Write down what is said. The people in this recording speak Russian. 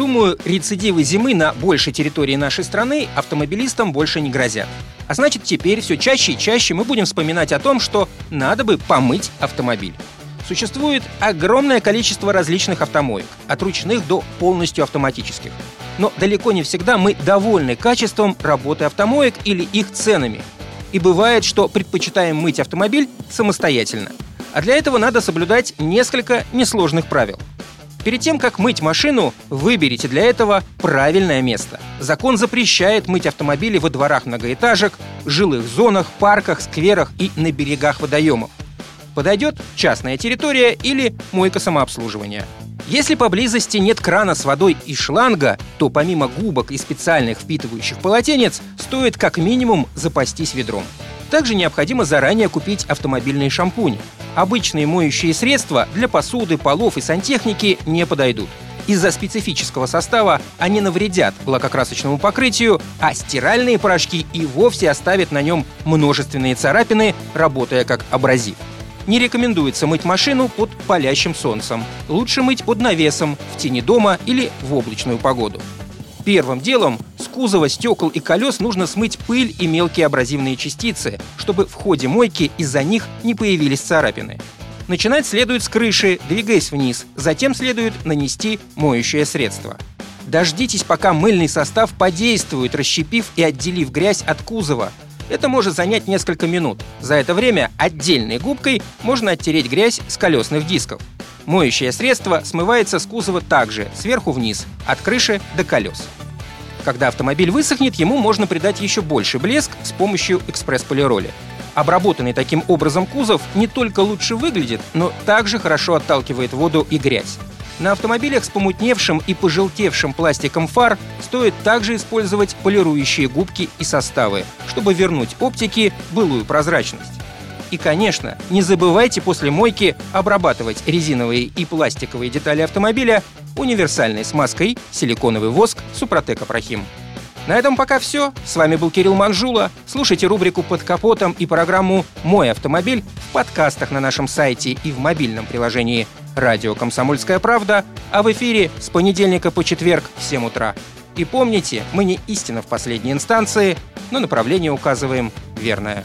Думаю, рецидивы зимы на большей территории нашей страны автомобилистам больше не грозят. А значит, теперь все чаще и чаще мы будем вспоминать о том, что надо бы помыть автомобиль. Существует огромное количество различных автомоек, от ручных до полностью автоматических. Но далеко не всегда мы довольны качеством работы автомоек или их ценами. И бывает, что предпочитаем мыть автомобиль самостоятельно. А для этого надо соблюдать несколько несложных правил. Перед тем, как мыть машину, выберите для этого правильное место. Закон запрещает мыть автомобили во дворах многоэтажек, жилых зонах, парках, скверах и на берегах водоемов. Подойдет частная территория или мойка самообслуживания. Если поблизости нет крана с водой и шланга, то помимо губок и специальных впитывающих полотенец стоит как минимум запастись ведром. Также необходимо заранее купить автомобильный шампунь. Обычные моющие средства для посуды, полов и сантехники не подойдут. Из-за специфического состава они навредят лакокрасочному покрытию, а стиральные порошки и вовсе оставят на нем множественные царапины, работая как абразив. Не рекомендуется мыть машину под палящим солнцем. Лучше мыть под навесом, в тени дома или в облачную погоду. Первым делом кузова, стекол и колес нужно смыть пыль и мелкие абразивные частицы, чтобы в ходе мойки из-за них не появились царапины. Начинать следует с крыши, двигаясь вниз, затем следует нанести моющее средство. Дождитесь, пока мыльный состав подействует, расщепив и отделив грязь от кузова. Это может занять несколько минут. За это время отдельной губкой можно оттереть грязь с колесных дисков. Моющее средство смывается с кузова также, сверху вниз, от крыши до колес. Когда автомобиль высохнет, ему можно придать еще больше блеск с помощью экспресс-полироли. Обработанный таким образом кузов не только лучше выглядит, но также хорошо отталкивает воду и грязь. На автомобилях с помутневшим и пожелтевшим пластиком фар стоит также использовать полирующие губки и составы, чтобы вернуть оптике былую прозрачность. И, конечно, не забывайте после мойки обрабатывать резиновые и пластиковые детали автомобиля универсальной смазкой силиконовый воск Супротек Апрахим. На этом пока все. С вами был Кирилл Манжула. Слушайте рубрику «Под капотом» и программу «Мой автомобиль» в подкастах на нашем сайте и в мобильном приложении «Радио Комсомольская правда», а в эфире с понедельника по четверг в 7 утра. И помните, мы не истина в последней инстанции, но направление указываем верное.